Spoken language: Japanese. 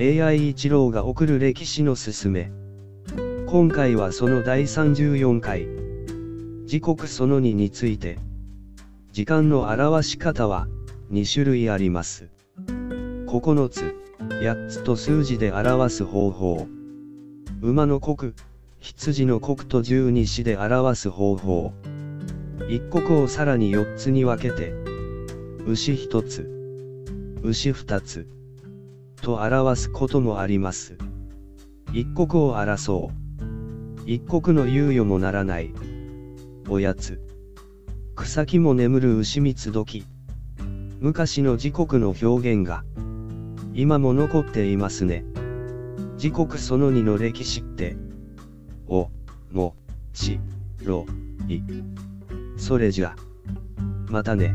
AI 一郎が送る歴史のすすめ。今回はその第34回。時刻その2について。時間の表し方は2種類あります。9つ、8つと数字で表す方法。馬の刻、羊の刻と十二支で表す方法。一刻をさらに4つに分けて、牛1つ、牛2つ、と表すこともあります。一刻を争う。一刻の猶予もならない。おやつ。草木も眠る牛蜜時。昔の時刻の表現が、今も残っていますね。時刻その2の歴史って、お、も、ち、ろ、い。それじゃ。またね。